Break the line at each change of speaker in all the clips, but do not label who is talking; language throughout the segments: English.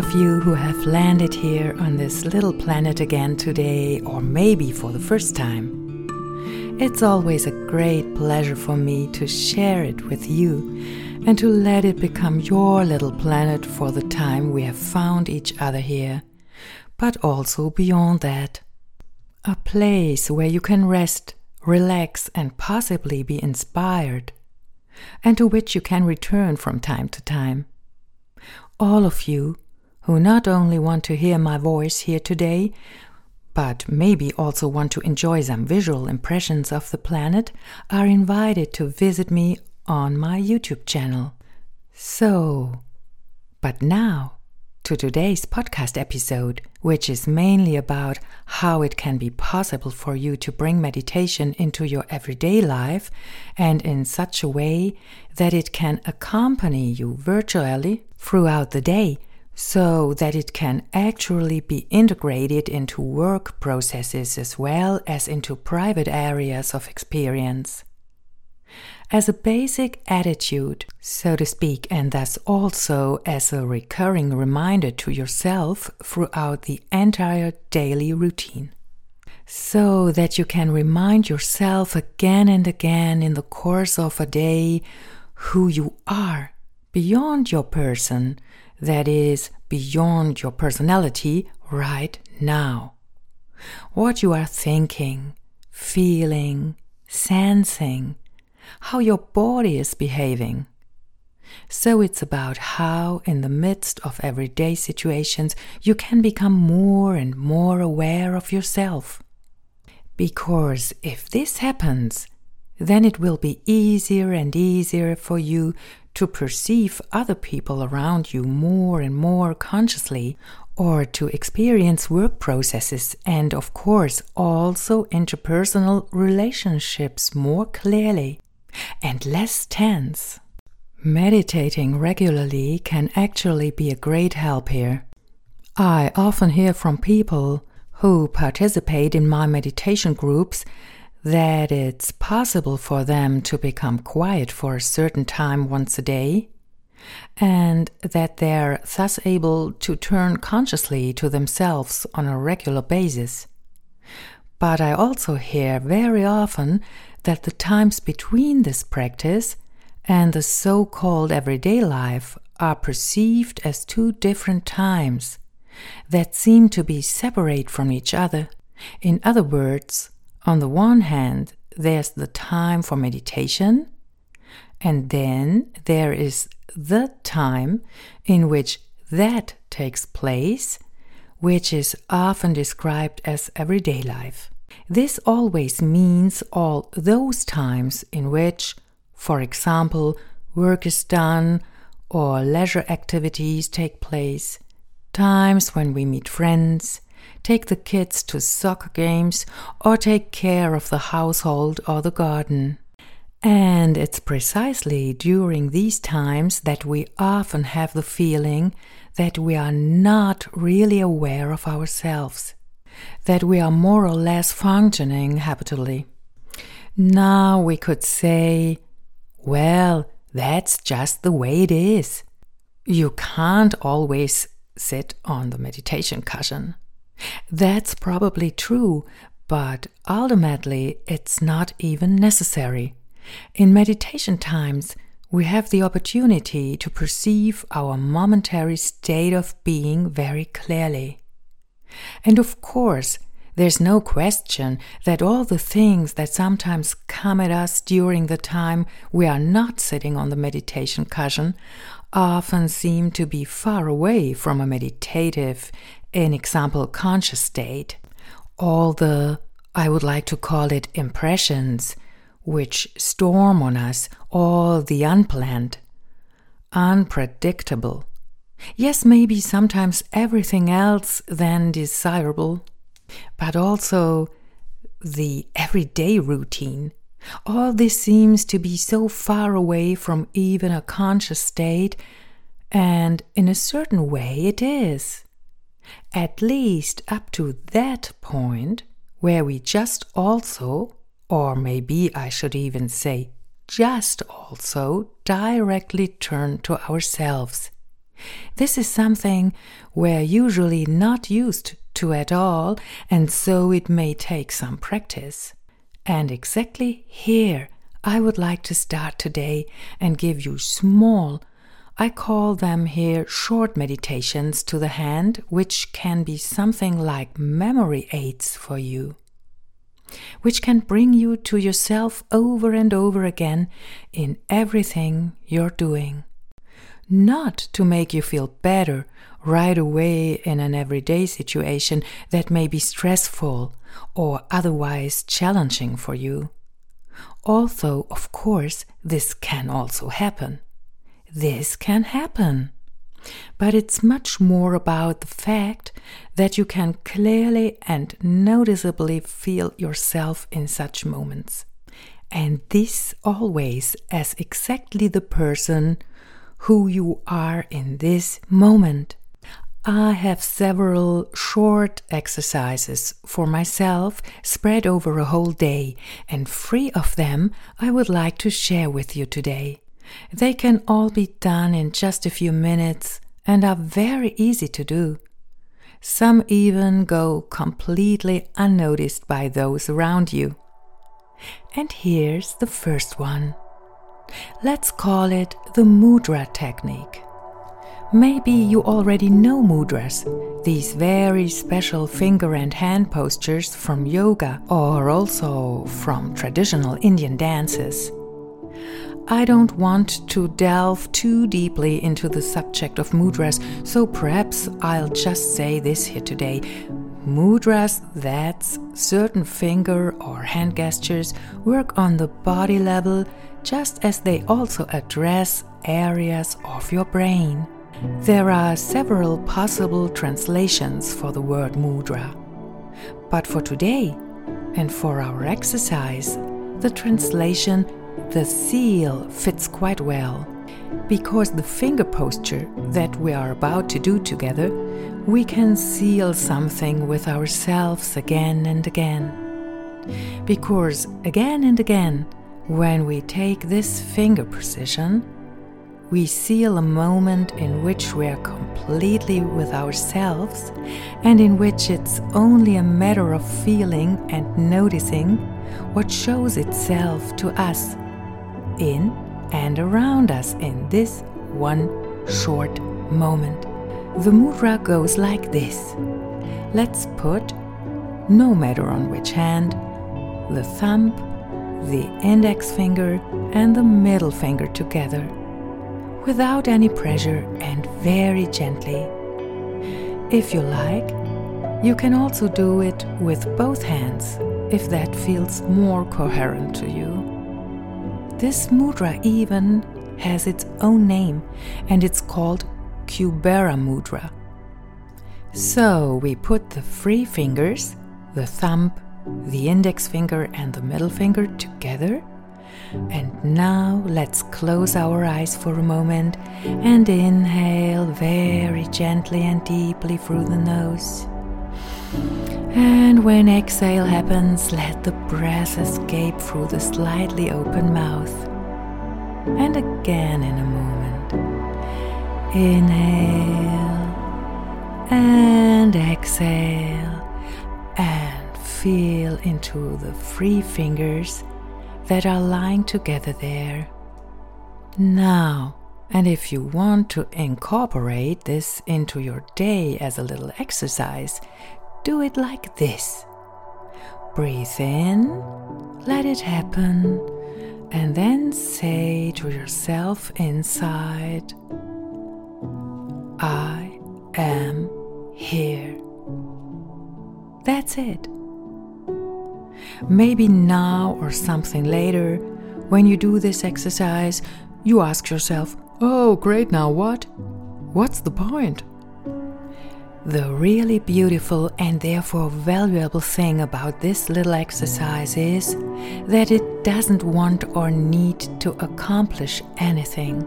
of you who have landed here on this little planet again today, or maybe for the first time. It's always a great pleasure for me to share it with you and to let it become your little planet for the time we have found each other here, but also beyond that. A place where you can rest, relax, and possibly be inspired and to which you can return from time to time. All of you who not only want to hear my voice here today, but maybe also want to enjoy some visual impressions of the planet, are invited to visit me on my YouTube channel. So, but now, to today's podcast episode, which is mainly about how it can be possible for you to bring meditation into your everyday life and in such a way that it can accompany you virtually throughout the day so that it can actually be integrated into work processes as well as into private areas of experience as a basic attitude, so to speak, and thus also as a recurring reminder to yourself throughout the entire daily routine. So that you can remind yourself again and again in the course of a day who you are beyond your person, that is, beyond your personality right now. What you are thinking, feeling, sensing, how your body is behaving. So it's about how, in the midst of everyday situations, you can become more and more aware of yourself. Because if this happens, then it will be easier and easier for you to perceive other people around you more and more consciously, or to experience work processes and, of course, also interpersonal relationships more clearly and less tense. Meditating regularly can actually be a great help here. I often hear from people who participate in my meditation groups that it's possible for them to become quiet for a certain time once a day, and that they're thus able to turn consciously to themselves on a regular basis. But I also hear very often that the times between this practice and the so called everyday life are perceived as two different times that seem to be separate from each other. In other words, on the one hand, there's the time for meditation, and then there is the time in which that takes place, which is often described as everyday life. This always means all those times in which, for example, work is done or leisure activities take place, times when we meet friends, take the kids to soccer games, or take care of the household or the garden. And it's precisely during these times that we often have the feeling that we are not really aware of ourselves that we are more or less functioning habitually. Now we could say, well, that's just the way it is. You can't always sit on the meditation cushion. That's probably true, but ultimately it's not even necessary. In meditation times, we have the opportunity to perceive our momentary state of being very clearly. And of course, there's no question that all the things that sometimes come at us during the time we are not sitting on the meditation cushion often seem to be far away from a meditative, in example, conscious state. All the, I would like to call it impressions, which storm on us, all the unplanned, unpredictable, Yes, maybe sometimes everything else than desirable, but also the everyday routine. All this seems to be so far away from even a conscious state, and in a certain way it is. At least up to that point where we just also, or maybe I should even say, just also directly turn to ourselves This is something we're usually not used to at all, and so it may take some practice. And exactly here, I would like to start today and give you small, I call them here short meditations to the hand, which can be something like memory aids for you, which can bring you to yourself over and over again in everything you're doing. Not to make you feel better right away in an everyday situation that may be stressful or otherwise challenging for you. Although, of course, this can also happen this can happen. But it's much more about the fact that you can clearly and noticeably feel yourself in such moments. And this always as exactly the person who you are in this moment. I have several short exercises for myself spread over a whole day, and three of them I would like to share with you today. They can all be done in just a few minutes and are very easy to do. Some even go completely unnoticed by those around you. And here's the first one. Let's call it the mudra technique. Maybe you already know mudras, these very special finger and hand postures from yoga or also from traditional Indian dances. I don't want to delve too deeply into the subject of mudras, so perhaps I'll just say this here today. Mudras, that's certain finger or hand gestures, work on the body level just as they also address areas of your brain. There are several possible translations for the word mudra. But for today, and for our exercise, the translation the seal fits quite well. Because the finger posture that we are about to do together, we can seal something with ourselves again and again. Because again and again, when we take this finger position, we seal a moment in which we are completely with ourselves and in which it's only a matter of feeling and noticing what shows itself to us in and around us in this one short moment. The mudra goes like this. Let's put, no matter on which hand, the thumb, the index finger, and the middle finger together, without any pressure and very gently. If you like, you can also do it with both hands if that feels more coherent to you. This mudra even has its own name and it's called Kubera mudra. So we put the three fingers, the thumb, the index finger, and the middle finger together. And now let's close our eyes for a moment and inhale very gently and deeply through the nose. And when exhale happens, let the breath escape through the slightly open mouth. And again in a moment. Inhale and exhale and feel into the three fingers that are lying together there. Now, and if you want to incorporate this into your day as a little exercise, do it like this. Breathe in, let it happen, and then say to yourself inside, I am here. That's it. Maybe now or something later, when you do this exercise, you ask yourself, Oh, great, now what? What's the point? The really beautiful and therefore valuable thing about this little exercise is that it doesn't want or need to accomplish anything.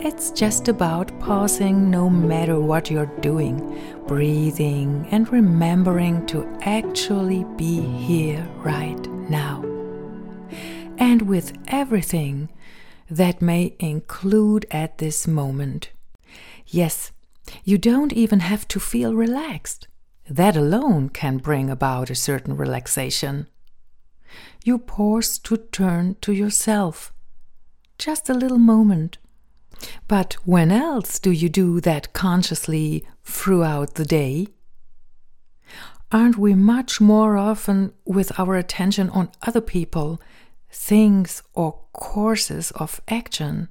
It's just about pausing no matter what you're doing, breathing, and remembering to actually be here right now. And with everything that may include at this moment Yes, you don't even have to feel relaxed. That alone can bring about a certain relaxation. You pause to turn to yourself. Just a little moment. But when else do you do that consciously throughout the day? Aren't we much more often with our attention on other people, things, or courses of action?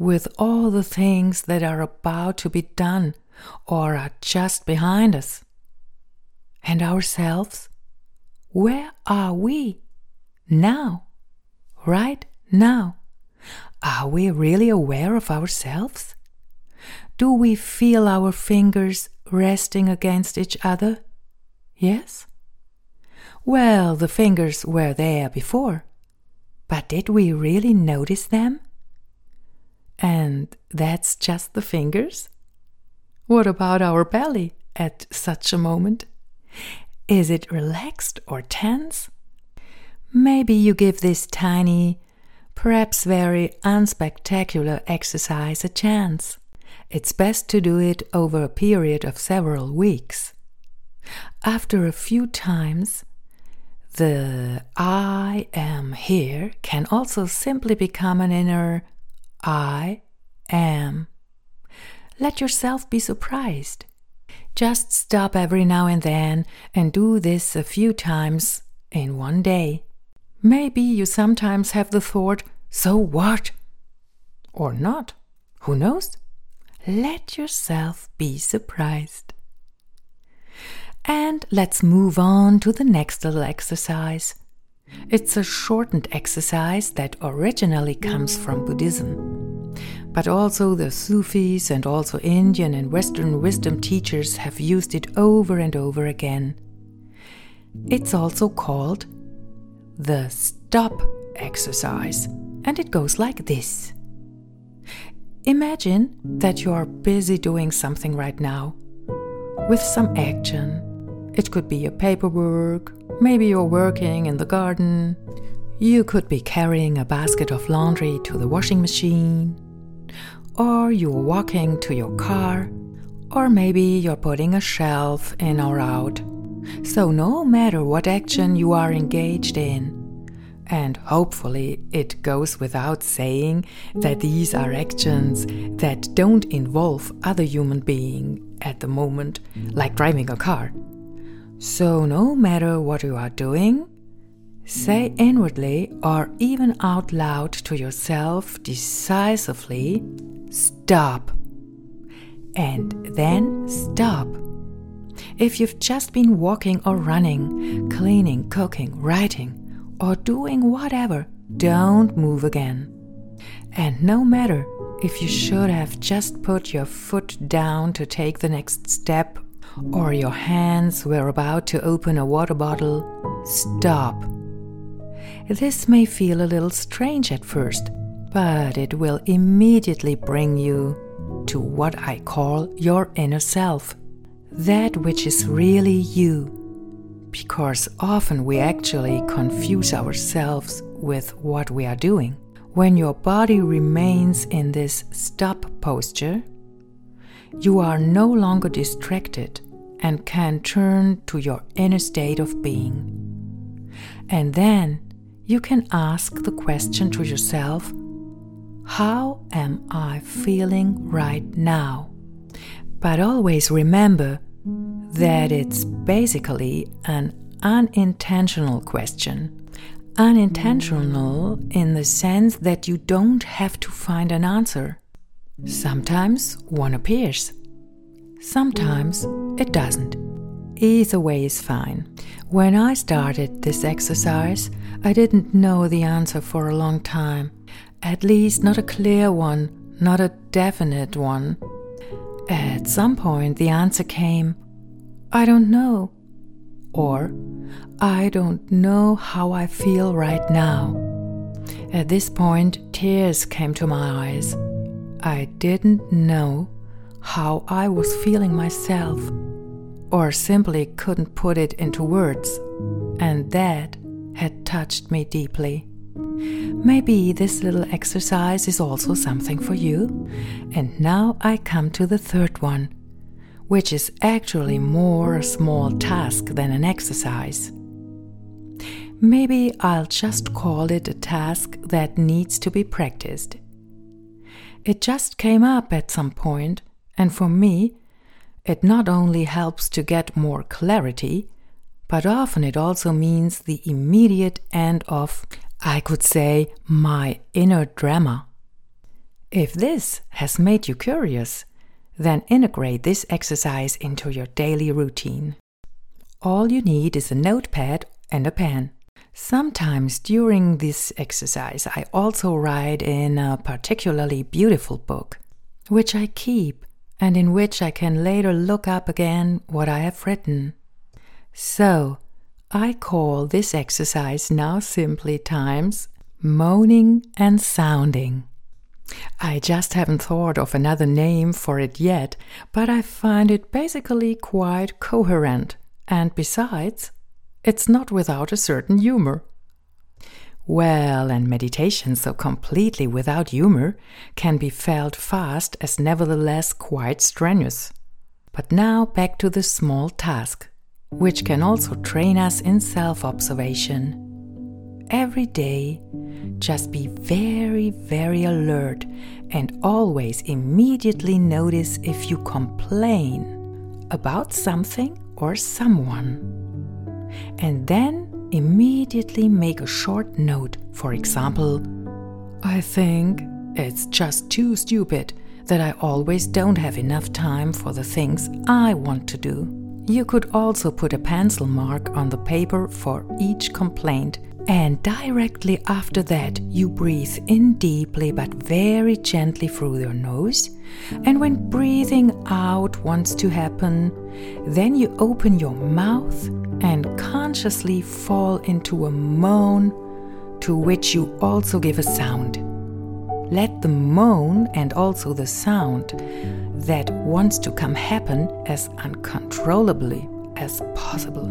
With all the things that are about to be done or are just behind us? And ourselves? Where are we? Now. Right now. Are we really aware of ourselves? Do we feel our fingers resting against each other? Yes? Well, the fingers were there before, but did we really notice them? And that's just the fingers? What about our belly at such a moment? Is it relaxed or tense? Maybe you give this tiny perhaps very unspectacular exercise a chance. It's best to do it over a period of several weeks. After a few times, the I am here can also simply become an inner I am. Let yourself be surprised. Just stop every now and then and do this a few times in one day. Maybe you sometimes have the thought, so what? Or not. Who knows? Let yourself be surprised. And let's move on to the next little exercise. It's a shortened exercise that originally comes from Buddhism. But also the Sufis and also Indian and Western wisdom teachers have used it over and over again. It's also called the stop exercise, and it goes like this. Imagine that you are busy doing something right now with some action. It could be your paperwork, maybe you're working in the garden, you could be carrying a basket of laundry to the washing machine, or you're walking to your car, or maybe you're putting a shelf in or out. So, no matter what action you are engaged in, and hopefully, it goes without saying that these are actions that don't involve other human being at the moment, like driving a car. So, no matter what you are doing, say hmm. inwardly or even out loud to yourself decisively, stop. And then stop. If you've just been walking or running, cleaning, cooking, writing, or doing whatever, don't move again. And no matter if you should have just put your foot down to take the next step, or your hands were about to open a water bottle, stop. This may feel a little strange at first, but it will immediately bring you to what I call your inner self, that which is really you. Because often we actually confuse ourselves with what we are doing. When your body remains in this stop posture, you are no longer distracted and can turn to your inner state of being. And then you can ask the question to yourself How am I feeling right now? But always remember that it's basically an unintentional question. Unintentional in the sense that you don't have to find an answer. Sometimes one appears, sometimes it doesn't. Either way is fine. When I started this exercise, I didn't know the answer for a long time. At least, not a clear one, not a definite one. At some point, the answer came I don't know. Or I don't know how I feel right now. At this point, tears came to my eyes. I didn't know how I was feeling myself, or simply couldn't put it into words, and that had touched me deeply. Maybe this little exercise is also something for you. And now I come to the third one, which is actually more a small task than an exercise. Maybe I'll just call it a task that needs to be practiced. It just came up at some point, and for me, it not only helps to get more clarity, but often it also means the immediate end of I could say, my inner drama. If this has made you curious, then integrate this exercise into your daily routine. All you need is a notepad and a pen. Sometimes during this exercise, I also write in a particularly beautiful book, which I keep and in which I can later look up again what I have written. So, I call this exercise now simply times moaning and sounding. I just haven't thought of another name for it yet, but I find it basically quite coherent, and besides, it's not without a certain humor. Well, and meditation so completely without humor can be felt fast as nevertheless quite strenuous. But now back to the small task which can also train us in self observation. Every day, just be very, very alert and always immediately notice if you complain about something or someone. And then immediately make a short note. For example, I think it's just too stupid that I always don't have enough time for the things I want to do. You could also put a pencil mark on the paper for each complaint, and directly after that, you breathe in deeply but very gently through your nose. And when breathing out wants to happen, then you open your mouth and consciously fall into a moan to which you also give a sound. Let the moan and also the sound that wants to come happen as uncontrollably as possible.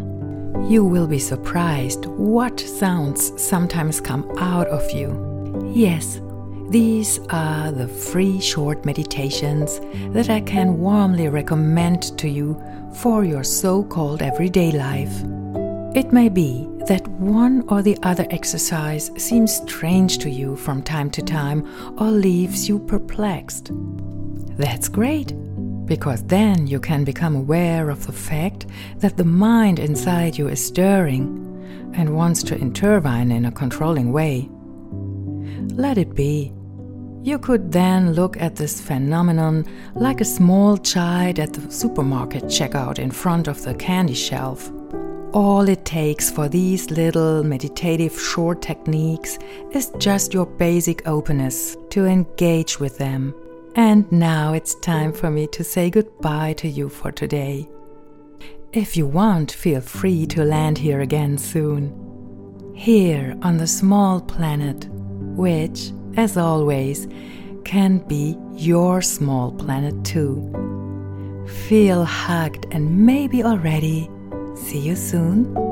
You will be surprised what sounds sometimes come out of you. Yes, these are the free short meditations that I can warmly recommend to you for your so called everyday life. It may be that one or the other exercise seems strange to you from time to time or leaves you perplexed. That's great, because then you can become aware of the fact that the mind inside you is stirring and wants to intervene in a controlling way. Let it be. You could then look at this phenomenon like a small child at the supermarket checkout in front of the candy shelf. All it takes for these little meditative short techniques is just your basic openness to engage with them. And now it's time for me to say goodbye to you for today. If you want, feel free to land here again soon. Here on the small planet, which, as always, can be your small planet too. Feel hugged and maybe already See you soon.